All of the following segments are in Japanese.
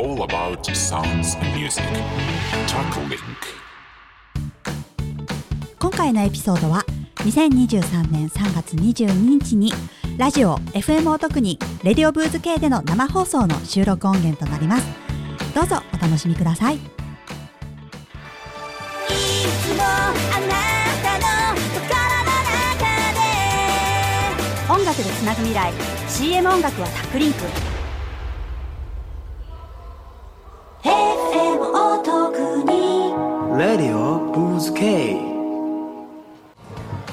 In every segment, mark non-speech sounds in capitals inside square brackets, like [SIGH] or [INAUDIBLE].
all about sounds and music. Talk. 今回のエピソードは2023年3月22日にラジオ FM を特にレディオブーズ系での生放送の収録音源となりますどうぞお楽しみくださいいつもあなたの心の中で音楽でつなぐ未来 CM 音楽はタックリンク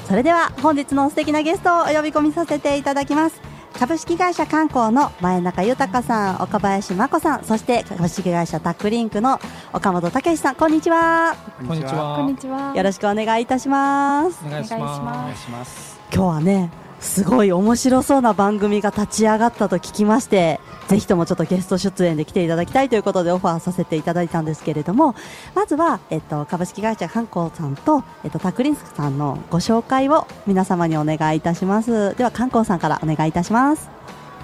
それでは本日の素敵なゲストをお呼び込みさせていただきます。株式会社観光の前中豊さん岡林真子さんそして株式会社タックリンクの岡本武さんこんにちは。こんにちは。こんにちは。よろしくお願いいたします。お願いします。今日はねすごい面白そうな番組が立ち上がったと聞きましてぜひともちょっとゲスト出演で来ていただきたいということでオファーさせていただいたんですけれどもまずは、えっと、株式会社観光さんと、えっと、タクリンスさんのご紹介を皆様にお願いいたします。では観光さんからお願いいたします。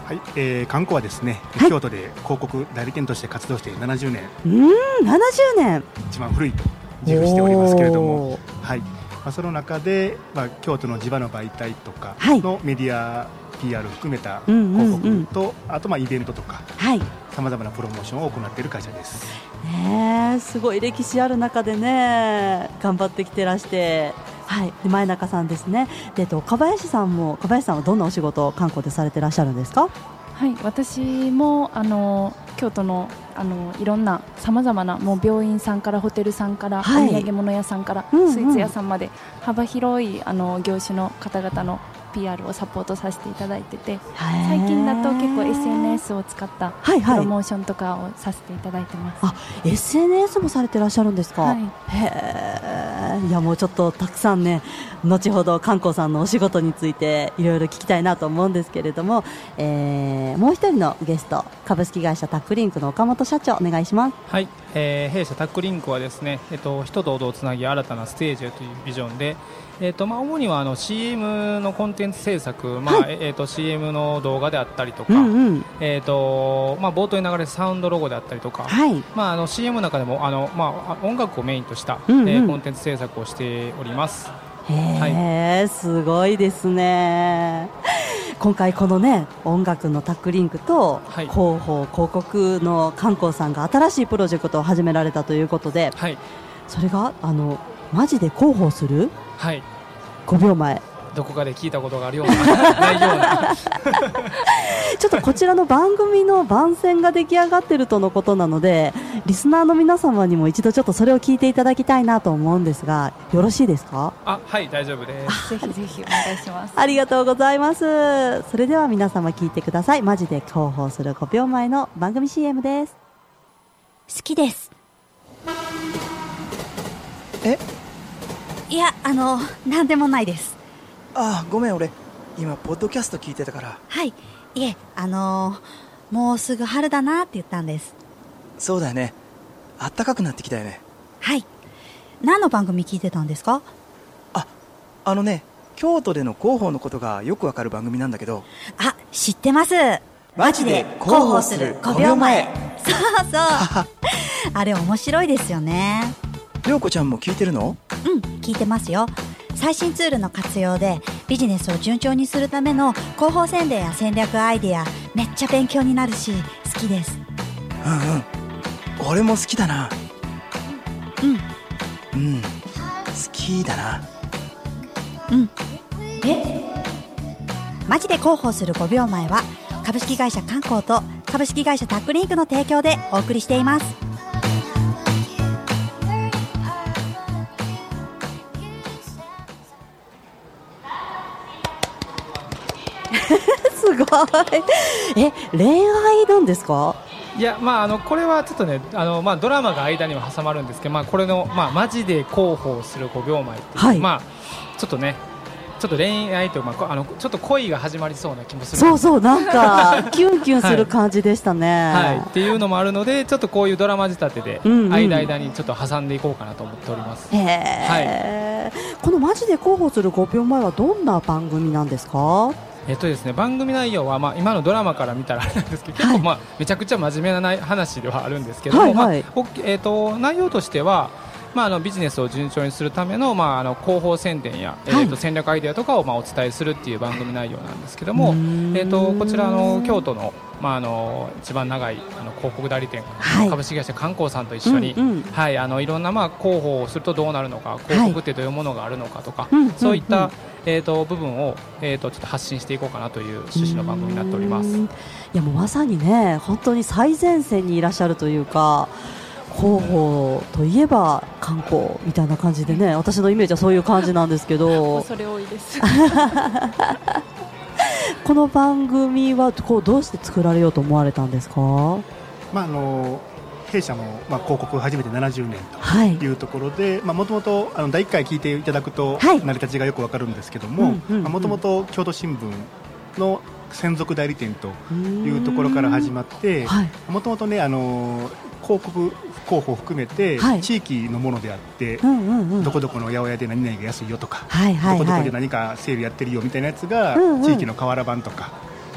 はい、えー、観光はですね、はい。京都で広告代理店として活動して70年。うーん70年。一番古いと自負しておりますけれども。はいまあ、その中で、まあ、京都の地場の媒体とかはい。のメディア PR 含めたうんうんうん。広告と、あとまあイベントとかはい。さまざまなプロモーションを行っている会社です。ねえすごい歴史ある中でね頑張ってきてらしてはい。で前中さんですね。でと岡林さんも岡林さんはどんなお仕事を観光でされてらっしゃるんですか？はい、私もあの京都のあのいろんなさまざまなもう病院さんからホテルさんから、はい。お土産物屋さんから、うんうん。スイーツ屋さんまで幅広いあの業種の方々の PR をサポートさせていただいてて最近だと結構 SNS を使ったはいはい。プロモーションとかをさせていただいてます。あ SNS もされてらっしゃるんですか、はい。へえいやもうちょっとたくさんね後ほど観光さんのお仕事についていろいろ聞きたいなと思うんですけれども、えーもう一人のゲスト株式会社タックリンクの岡本社長お願いします。はい、えー弊社タックリンクはですね、えっと人と音をつなぎ新たなステージへというビジョンで、えっとまあ主にはあの CM のコンテンツ制作、まあ、はえっと CM の動画であったりとか、うんうん。えっとまあ冒頭に流れるサウンドロゴであったりとか。はい。まあ、あの CM の中でもあの、まあ、音楽をメインとした、うんうん。えーコンテンツ制作をしております。へえ、すごいですね。今回このね音楽のタックリンクとはい。広報広告の観光さんが新しいプロジェクトを始められたということではい、それがあのマジで広報する？はい、5秒前。どこかで聞いたことがあるような、[LAUGHS] ないような、[LAUGHS] ちょっとこちらの番組の番宣が出来上がってるとのことなのでリスナーの皆様にも一度ちょっとそれを聞いていただきたいなと思うんですがよろしいですか？あ、はい、大丈夫です。ぜひぜひお願いします。ありがとうございます。それでは皆様聞いてください。マジで広報する5秒前の番組 CM です好きです。え？いやあの何でもないです。あごめん俺今ポッドキャスト聞いてたから。はい。いえあのもうすぐ春だなって言ったんです。そうだよね。あったかくなってきたよね。はい。何の番組聞いてたんですか？ああのね京都での広報のことがよくわかる番組なんだけど。あ知ってます。マジで広報する5秒前。そうそう。[LAUGHS] あれ面白いですよね。涼子ちゃんも聞いてるの？うん聞いてますよ。最新ツールの活用でビジネスを順調にするための広報宣伝や戦略アイデアめっちゃ勉強になるし好きです。うんうん。俺も好きだな。うん。うん。好きだな。うん。え？マジで広報する5秒前は株式会社観光と株式会社タックリンクの提供でお送りしています [LAUGHS] え恋愛なんですか？いやまああのこれはちょっとねあのまあドラマが間には挟まるんですけどまあこれのまあマジで広報する5秒前っていう、はい。まあちょっとねちょっと恋愛というかまあこあのちょっと恋が始まりそうな気もするそうそうなんか [LAUGHS] キュンキュンする感じでしたね、はい、っていうのもあるのでちょっとこういうドラマ仕立てでうんうん。間々にちょっと挟んでいこうかなと思っております、へえ、このマジで広報する5秒前はどんな番組なんですか？えっとですね、番組内容は、まあ、今のドラマから見たらあれなんですけど、結構、まあ、めちゃくちゃ真面目なない話ではあるんですけども、はいはい。まあおえっと内容としては、まあ、あのビジネスを順調にするための,、まあ、あの広報宣伝や、えー、と戦略アイデアとかを、まあ、お伝えするっていう番組内容なんですけども、えー、とこちらあの京都の,、まあ、あの一番長いあの広告代理店、はい。株式会社観光さんと一緒に、うんうん。はい、あのいろんな、まあ、広報をするとどうなるのか広告ってどういうものがあるのかとか、うんそういった、うんえー、と部分を、えー、とちょっと発信していこうかなという趣旨の番組になっております。うん。いやもうまさにね本当に最前線にいらっしゃるというか広報といえば観光みたいな感じでね私のイメージはそういう感じなんですけど。[LAUGHS] 恐れ多いです [LAUGHS] この番組はこうどうして作られようと思われたんですか？まああの弊社も、まあ、広告を始めて70年はい。というところでもともと第1回聞いていただくと、はい。成り立ちがよくわかるんですけどももともと京都新聞の専属代理店というところから始まってはい。もともとねあの広告広報を含めて、はい。地域のものであって、どこどこの八百屋で何々が安いよとか、どこどはい。こで何かセールやってるよみたいなやつが、地域の瓦版とか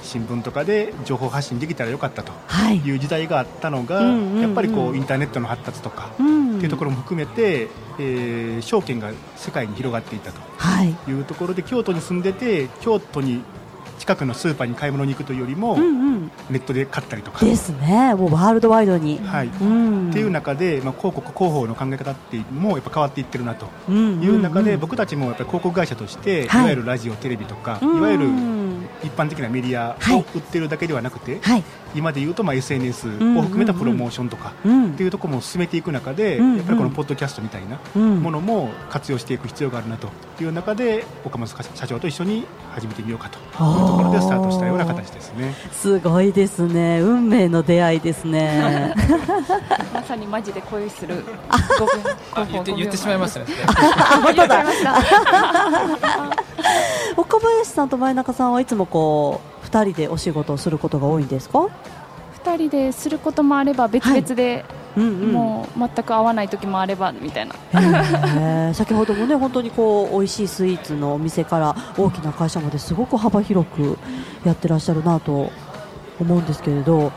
新聞とかで情報発信できたらよかったとはい。いう時代があったのが、やっぱりこうインターネットの発達とか、うん。っていうところも含めて、えー証券が世界に広がっていったとはい。いうところで京都に住んでて京都に近くのスーパーに買い物に行くというよりも、うんうん。ネットで買ったりとか。ですね。もうワールドワイドに。はい。うん。っていう中で、まあ、広告広報の考え方ってもやっぱ変わっていってるなと。いう中で、僕たちもやっぱり広告会社として、はい。い、わゆるラジオ、テレビとか、うん。いわゆる一般的なメディアはい。を売ってるだけではなくて、はい。今で言うとまあ SNS を含めたプロモーションとかうん。っていうところも進めていく中で、うんうん。やっぱりこのポッドキャストみたいなうんものも活用していく必要があるなという中で岡本社長と一緒に始めてみようかというところでスタートしたような形ですね。すごいですね。運命の出会いですね。[LAUGHS] まさにマジで恋する。あ5言って言ってしまいました。ね。[LAUGHS] 岡林さんと前中さんはいつもこう二人でお仕事をすることが多いんですか？2人ですることもあれば別々で、うんうん。もう全く合わない時もあればみたいな。へー。先ほどもね本当にこう美味しいスイーツのお店から大きな会社まですごく幅広くやってらっしゃるなと思うんですけれど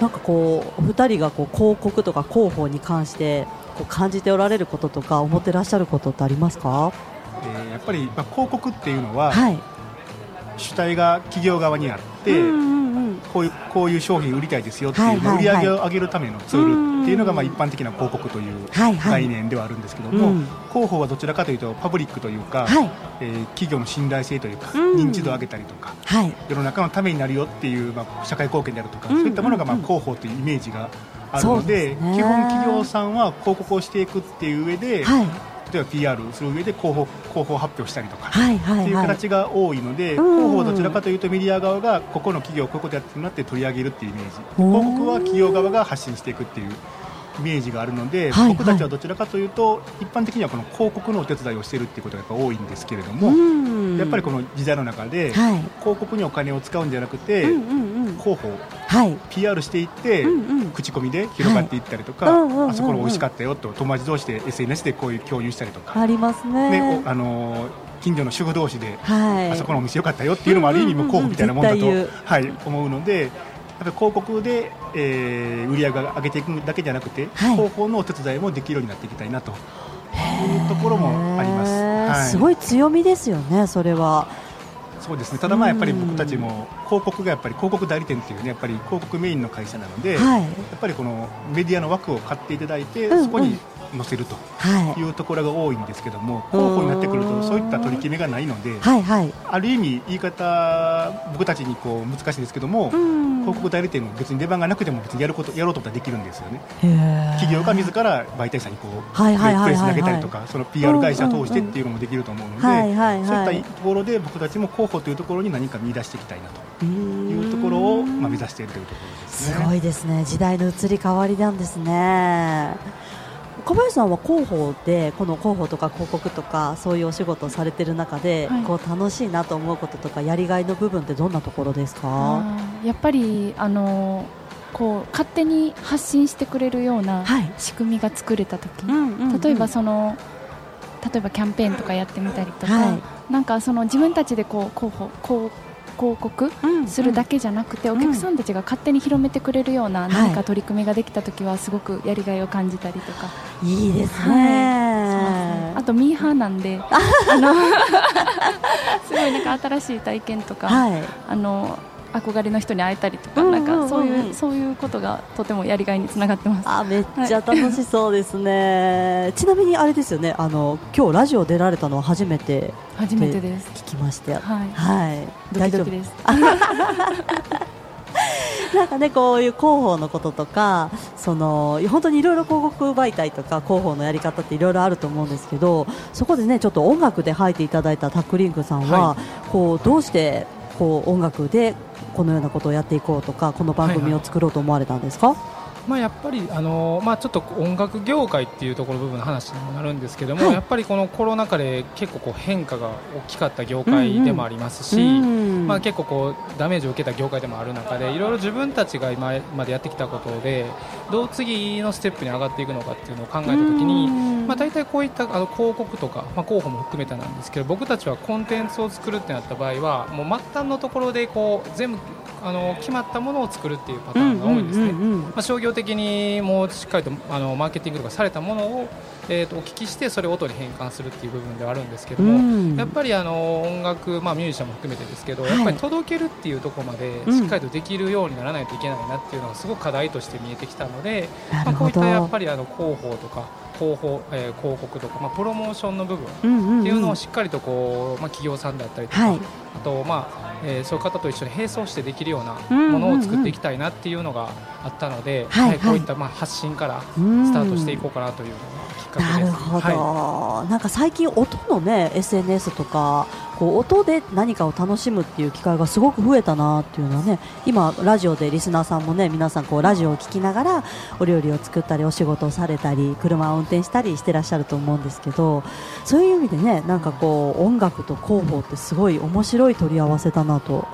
なんかこうお二人がこう広告とか広報に関してこう感じておられることとか思ってらっしゃることってありますか？えーやっぱり、まあ、広告っていうのは、はい主体が企業側にあって、こういうこういう商品売りたいですよっていう、売り上げを上げるためのツールっていうのが、うんまあ、一般的な広告という概念ではあるんですけども、うん。広報はどちらかというとパブリックというか、はい。えー企業の信頼性というか、うん。認知度を上げたりとかはい。世の中のためになるよっていう、まあ、社会貢献であるとか、うんそういったものが、まあ、うん広報というイメージがあるので基本企業さんは広告をしていくっていう上で、はい例えば PR する上で広報広報発表したりとか、はいはいっていうはい形が多いので、うん。広報はどちらかというとメディア側がここの企業こういうことやってるなって取り上げるっていうイメージ。広告は企業側が発信していくっていうイメージがあるので、はい僕たちはどちらかというと一般的にはこの広告のお手伝いをしているっていうことがやっぱ多いんですけれども、うん。やっぱりこの時代の中で、はい。広告にお金を使うんじゃなくて、うんうんうん。広報はい。PR していって、うんうん。口コミで広がっていったりとか、はいあそこの美味しかったよと友達同士で SNS でこういう共有したりとか、ありますね。ねおあのー近所の主婦同士ではい。あそこのお店良かったよっていうのもある意味も候補みたいなもんだと、はい、思うので、やっぱり広告で、えー売り上げを上げていくだけじゃなくて、はい。広報のお手伝いもできるようになっていきたいなというところもあります。はい、すごい強みですよね、それは。そうですね。ただまあやっぱり僕たちも広告がやっぱり広告代理店っていうねやっぱり広告メインの会社なので、はい。やっぱりこのメディアの枠を買っていただいて、うんうん。そこに載せるとはい。いうところが多いんですけども広報になってくるとそういった取り決めがないので、はいはい。ある意味言い方僕たちにこう難しいんですけども、うん広告代理店も別に出番がなくても別にやることやろうと思ったらできるんですよね企業が自ら媒体者にこうはいはいはいはいはいプレス投げたりとかその PR 会社通してっていうのもできると思うので、はいはいはいそういったところで僕たちも広報というところに何か見出していきたいなとういうところを、まあ、目指しているというところですね。すごいですね。時代の移り変わりなんですね。小林さんは広報でこの広報とか広告とかそういうお仕事をされてる中で、はい。こう楽しいなと思うこととかやりがいの部分ってどんなところですか？やっぱりあのこう勝手に発信してくれるようなはい。仕組みが作れた時、んうん。例えばその例えばキャンペーンとかやってみたりとか、はい。なんかその自分たちでこう広報こう広告うんするだけじゃなくて、お客さんたちが勝手に広めてくれるような何か取り組みができた時はすごくやりがいを感じたりとか、いいですはいそうですね。ね。あとミーハーなんで。あの [LAUGHS] すごいなんか新しい体験とか、はい。あの憧れの人に会えたりとか、なんかそういうそういうことがとてもやりがいにつながってます。あめっちゃ楽しそうですね、[LAUGHS] ちなみにあれですよねあの今日ラジオ出られたのは初めて初めてです。聞きましてはい。はいドキドキです。[LAUGHS] なんかねこういう広報のこととかその本当にいろいろ広告媒体とか広報のやり方っていろいろあると思うんですけどそこでねちょっと音楽で入っていただいたタックリンクさんは、はこうどうしてこう音楽でこのようなことをやっていこうとかこの番組を作ろうと思われたんですか、まあ、やっぱり、あのまあ、ちょっと音楽業界っていうところ部分の話にもなるんですけども、はい。やっぱりこのコロナ禍で結構こう変化が大きかった業界でもありますし、うん。まあ、結構こうダメージを受けた業界でもある中でい。ろいろ自分たちが今までやってきたことでどう次のステップに上がっていくのかっていうのを考えたときに、うん。まあ、大体こういったあの広告とか、まあ、広報も含めてなんですけど僕たちはコンテンツを作るってなった場合はもう末端のところでこう全部あの決まったものを作るっていうパターンが多いんですね。うんうんうんうん。まあ、商業的にもうしっかりとあのマーケティングとかされたものを、えー、とお聞きしてそれを音に変換するっていう部分ではあるんですけども、うん。やっぱりあの音楽、まあ、ミュージシャンも含めてですけど、はい。やっぱり届けるっていうところまでうん。しっかりとできるようにならないといけないなっていうのがすごく課題として見えてきたので、まあ、こういったやっぱりあの広報とか広報、えー広告とか、まあ、プロモーションの部分っていうのをしっかりとこう、まあ、企業さんだったりとか、はい。あと、まあえーそういう方と一緒に並走してできるようなものを作っていきたいなっていうのがあったので、はいはい。こういったまあ発信からうんスタートしていこうかなというのがきっかけです。なるほど、はなんか最近音のね SNS とかこう音で何かを楽しむっていう機会がすごく増えたなっていうのはね今ラジオでリスナーさんもね皆さんこうラジオを聞きながらお料理を作ったりお仕事をされたり車を運転したりしてらっしゃると思うんですけどそういう意味でねなんかこう音楽と広報ってすごい面白い取り合わせだなと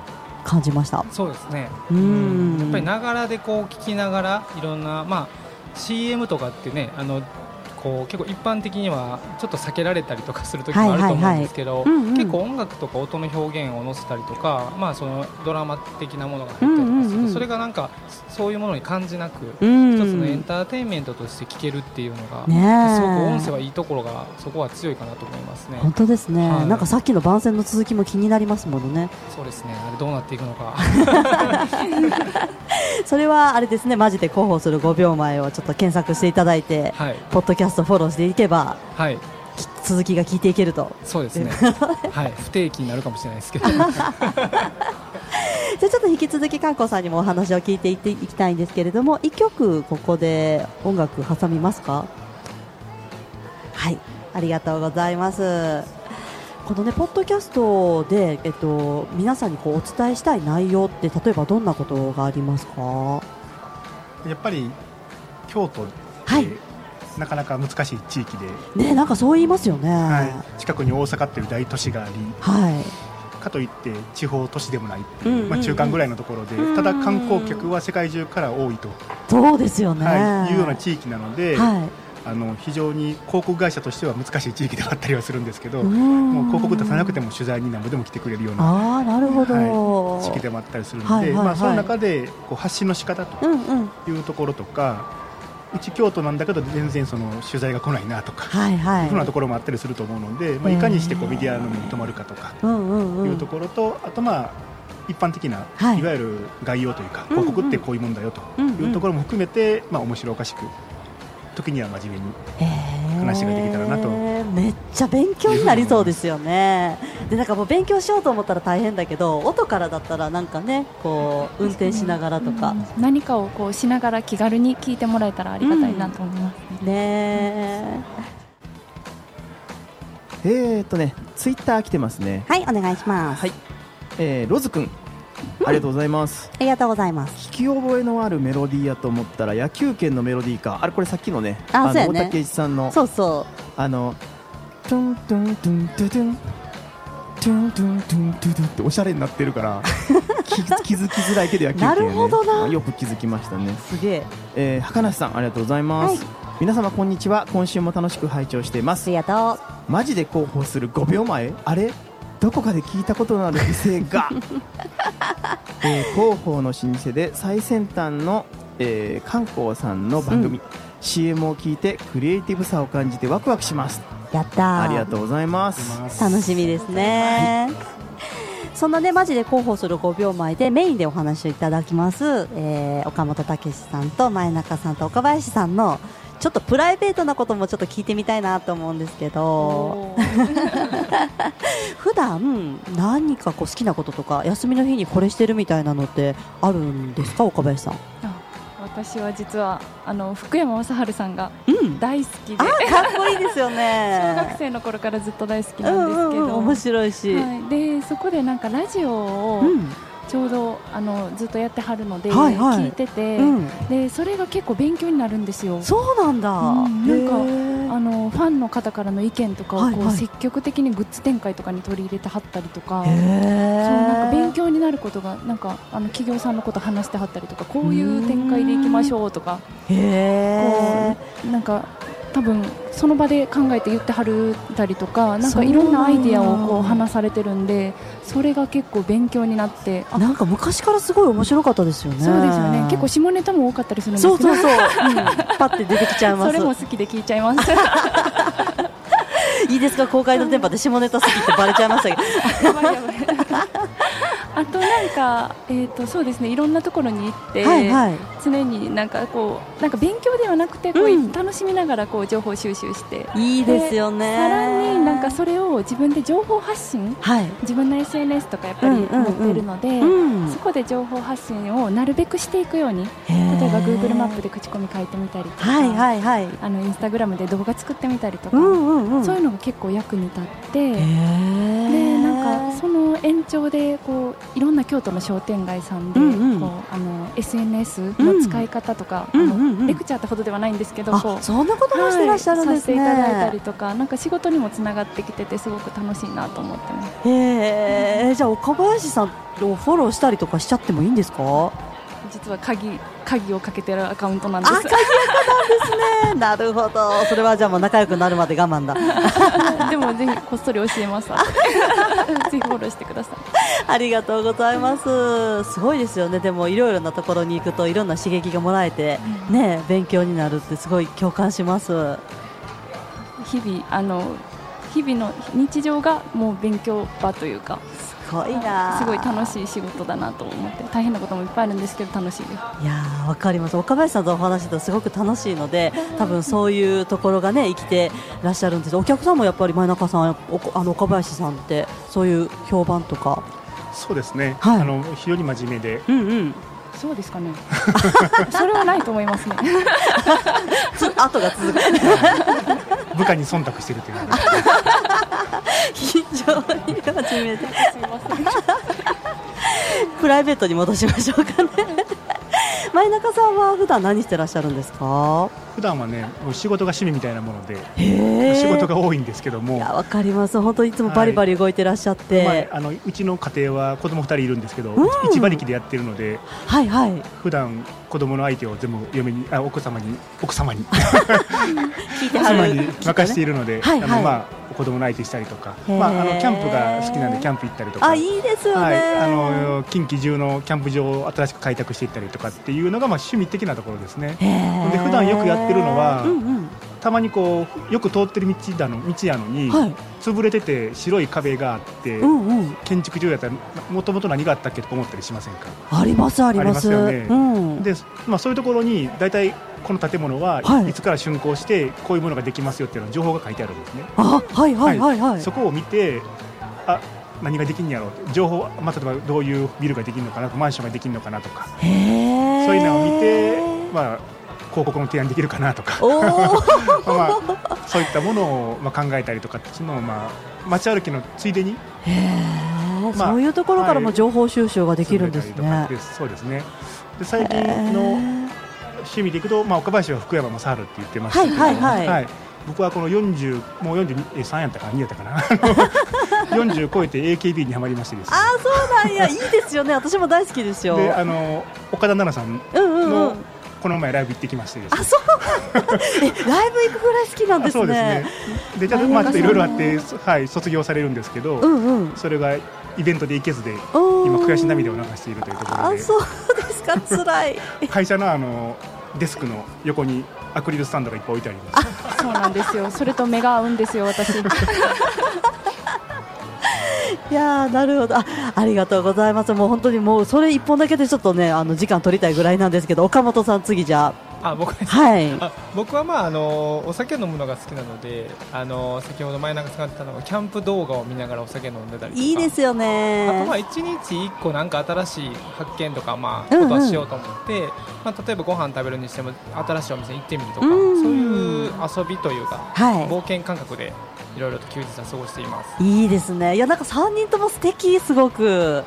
感じました。い、そうですね。うんやっぱりながらでこう聞きながらいろんなまあ CM とかってねあのこう結構一般的にはちょっと避けられたりとかする時もあると思うんですけど、結構音楽とか音の表現を載せたりとか、まあ、そのドラマ的なものが入ったりとかするそれがなんかそういうものに感じなく、うん。一つのエンターテインメントとして聞けるっていうのが、ねえ。すごく音声はいいところがそこは強いかなと思いますね。本当ですね、はい。なんかさっきの番宣の続きも気になりますものね。そうですね。あれどうなっていくのか。[LAUGHS] それはあれですね。マジで広報する5秒前をちょっと検索していただいて、はい。ポッドキャストフォローしていけばはい。き続きが聞いていけると。そうですね。[LAUGHS] はい。不定期になるかもしれないですけど。[LAUGHS] じゃあちょっと引き続き観光さんにもお話を聞いていっていきたいんですけれども一曲ここで音楽挟みますか？はい。ありがとうございます。このねポッドキャストで、えっと、皆さんにこうお伝えしたい内容って例えばどんなことがありますか？やっぱり京都はいなかなか難しい地域で、ねなんかそう言いますよね。はい、近くに大阪っていう大都市がありはい。かといって地方都市でもないう、うんうんうん。まあ、中間ぐらいのところで、うんただ観光客は世界中から多いと、そうですよね、はい、いうような地域なので、はい。あの非常に広告会社としては難しい地域ではあったりはするんですけど、うん。もう広告出さなくても取材に何ぼでも来てくれるようなああなるほど、はい、地域でもあったりするので、はいはいはい。まあ、その中でこう発信の仕方というところとか、うち京都なんだけど全然その取材が来ないなとか、はいはい。いうふうなところもあったりすると思うので、まあ、いかにしてこうメディアの目に留まるかとかいうところと、あとまあ一般的な、はい。い、わゆる概要というかうんうん。広告ってこういうもんだよというところも含めて、まあ、面白おかしく時には真面目に話ができたらなとめっちゃ勉強になりそうですよね。でなんかもう勉強しようと思ったら大変だけど音からだったらなんかねこう運転しながらとか、何かをこうしながら気軽に聞いてもらえたらありがたいなと思います、ね。え。ーとね、ツイッター来てますね。はいお願いします、はい。えー、ロズくん、ありがとうございます。[LAUGHS] ありがとうございます。聞き覚えのあるメロディーやと思ったら野球拳のメロディーか。あれこれさっきのね、のあそうやね。大竹一さんのそうそあのトゥントゥントゥントゥトゥントゥントゥントゥントゥトゥンっておしゃれになってるから気気づきづらいけど野球拳、ね、なるほどなよく気づきましたね。すげええー、高梨さんありがとうございます。はい皆様こんにちは今週も楽しく拝聴していますありがとうマジで広報する5秒前あれどこかで聞いたことのある美声が、えー広報の老舗で最先端の、えー観光さんの番組、CM を聞いてクリエイティブさを感じてワクワクしますやった。ーありがとうございます。楽しみですね、そんなねマジで広報する5秒前でメインでお話をいただきます、えー岡本武史さんと前中さんと岡林さんのちょっとプライベートなこともちょっと聞いてみたいなと思うんですけど。[LAUGHS] 普段何かこう好きなこととか休みの日にこれしてるみたいなのってあるんですか岡林さん？あ私は実はあの福山雅治さんがうん。大好きで、あかっこいいですよね。[LAUGHS] 小学生の頃からずっと大好きうなんですけど、んうんうん面白いし、はい、でそこでなんかラジオをうん。ちょうどあのずっとやってはるので、はいはい。聞いてて、うん。でそれが結構勉強になるんですよ。そうなんだ、うんなんかあのファンの方からの意見とかをこう、はい。はい積極的にグッズ展開とかに取り入れてはったりとか、へそうーなんか勉強になることがなんかあの企業さんのこと話してはったりとかこういう展開でいきましょうとかへこうなんか多分その場で考えて言ってはるたりとかなんかいろんなアイディアをこう話されてるんでそれが結構勉強になってーなんか昔からすごい面白かったですよね。そうですよね。結構下ネタも多かったりするんですけど。そうそうそう、[LAUGHS] うん、パッて出てきちゃいます。それも好きで聞いちゃいます。[LAUGHS] いいですか？公開の電波で下ネタ好きってバレちゃいましたけど。[LAUGHS] やばいやばいあとなんか、えー、とそうですねいろんなところに行って、はいはい。常になんかこうなんか勉強ではなくてこう、うん。楽しみながらこう情報収集していいですよね。さらになんかそれを自分で情報発信はい。自分の SNS とかやっぱりうんうんうん。持ってるので、うん。そこで情報発信をなるべくしていくように例例えば Google マップで口コミ書いてみたりとか、はいはいはい。あのインスタグラムで動画作ってみたりとか、うんうんうん。そういうのが結構役に立って。でその延長でこういろんな京都の商店街さんで、うんうん。こうあの SNS の使い方とか、うん。あのうんうんうん。レクチャーってほどではないんですけど、こうあそんなこともしてらっしゃるんですね、はいさせていただいたりとかなんか仕事にもつながってきててすごく楽しいなと思ってます。へえじゃあ岡林さんをフォローしたりとかしちゃってもいいんですか？実は鍵鍵をかけてるアカウントなんです。あ鍵垢なんですね。[LAUGHS] なるほど。それはじゃあもう仲良くなるまで我慢だ。[LAUGHS] でもぜひこっそり教えます [LAUGHS] ぜひフォローしてください。ありがとうございます。すごいですよね。でもいろいろなところに行くといろんな刺激がもらえて、ね勉強になるってすごい共感します。日々あの日々の日常がもう勉強場というかすごいな。すごい楽しい仕事だなと思って大変なこともいっぱいあるんですけど楽しいですいやーわかります。岡林さんとお話してたらすごく楽しいので、多分そういうところがね生きてらっしゃるんです。お客さんもやっぱり前中さん、おあの岡林さんってそういう評判とか。そうですね、はいあの非常に真面目でうんうん。そうですかねそれはないと思いますね [LAUGHS] つ後が続く。[LAUGHS] 部下に忖度してるという [LAUGHS] のが非常に真面目で。すいませんプライベートに戻しましょうかね。前中さんは普段何してらっしゃるんですか？普段はね仕事が趣味みたいなものでへ仕事が多いんですけども。いやわかります。本当いつもバリバリ動いてらっしゃって、まあ、あのうちの家庭は子供2人いるんですけど、うん。一馬力でやってるのではいはい。普段子供の相手を全部嫁にあ奥様に奥様に。[LAUGHS] 聞いてはる。奥様に任しているので、はいはい。あのまあ子供の相手したりとか、まああのキャンプが好きなんでキャンプ行ったりとか。あいいですよね、はい、あの近畿中のキャンプ場を新しく開拓していったりとかっていうのがまあ趣味的なところですね。で普段よくやってるのは、うんうんたまにこうよく通ってる道だの道やのに、はい。潰れてて白い壁があって、うんうん。建築上やったらもともと何があったっけとか思ったりしませんか？ありますあります。よね。うん。で、まあ、そういうところに大体この建物ははい。いつから竣工してこういうものができますよっていうの情報が書いてあるんですね、あはいはいはいはい、そこを見てあ何ができんやろう。情報、まあ、例えばどういうビルができるのかなマンションができるのかなとか。そういうのを見て、まあ、広告の提案できるかなとか。[LAUGHS] まあ、そういったものをまあ考えたりとかっていうのを、まあ、街歩きのついでに。まあそういうところからもはい。情報収集ができるんですね。りとかです。そうですね。で最近へのー趣味でいくと、まあ、岡林は福山雅治って言ってましたけど、はいはいはい。僕はこの40もう43やったかな2やったかな。40 [LAUGHS] 超えて AKB にはまりましてですね。あそうなんや。いいですよね。私も大好きですよ。であの岡田奈々さんのこの前ライブ行ってきましてですね。あそう。[LAUGHS] えライブ行くぐらい好きなんですね。そうですね。でちょっとまあちょっといろいろあって、はい、卒業されるんですけど、うんうん。それがイベントで行けずで今悔し涙を流しているというところで。あそうですか。[LAUGHS] 辛い。会社のあのデスクの横にアクリルスタンドがいっぱい置いてあります。そうなんですよ。それと目が合うんですよ私 [LAUGHS] いやーなるほど。あありがとうございます。もう本当にもうそれ一本だけでちょっとねあの時間取りたいぐらいなんですけど岡本さん次じゃあ。僕ですあはい。あ僕はまああのお酒飲むのが好きなのであの先ほど前中さんが言ってたのがキャンプ動画を見ながらお酒飲んでたりとか。いいですよあとまねあ1日1個なんか新しい発見とかまあうんうん。ことはしようと思って、まあ、例えばご飯食べるにしても新しいお店に行ってみるとかうんそういう遊びというかはい。冒険感覚でいろいろと休日は過ごしています。いいですね。いやなんか3人とも素敵すごく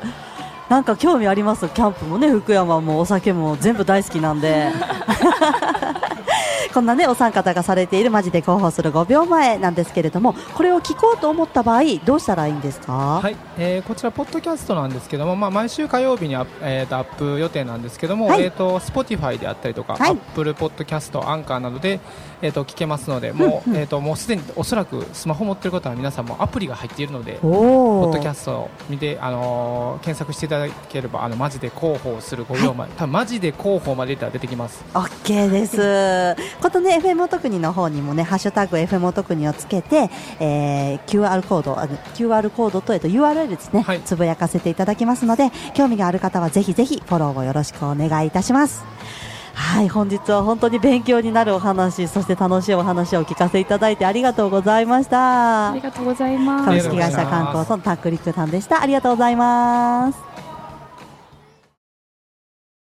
なんか興味あります？キャンプもね福山もお酒も全部大好きなんで。[LAUGHS] こんなねお三方がされているマジで広報する5秒前なんですけれどもこれを聞こうと思った場合どうしたらいいんですか？はい、えーこちらポッドキャストなんですけども、まあ、毎週火曜日にアップ,、えーとアップ予定なんですけども、はい。えー、と Spotify であったりとか、はい。Apple Podcast、アンカーなどで、えー、と聞けますのでもう,、えー、ともうすでにおそらくスマホ持ってる方は皆さんもアプリが入っているのでポッドキャストを見て、あのー検索していただければあのマジで広報する5秒前、多分マジで広報まで出たら出てきます。オッケーです。ことね、FM 特にの方にもね、ハッシュタグ FM 特にをつけて、えー QR コード、あの QR コードと、えっと、URL ですね、はいつぶやかせていただきますので、興味がある方はぜひぜひフォローをよろしくお願いいたします。はい、本日は本当に勉強になるお話、そして楽しいお話を聞かせていただいてありがとうございましたあり。がとうございます株式会社観光村タックリックさんでした。ありがとうございます。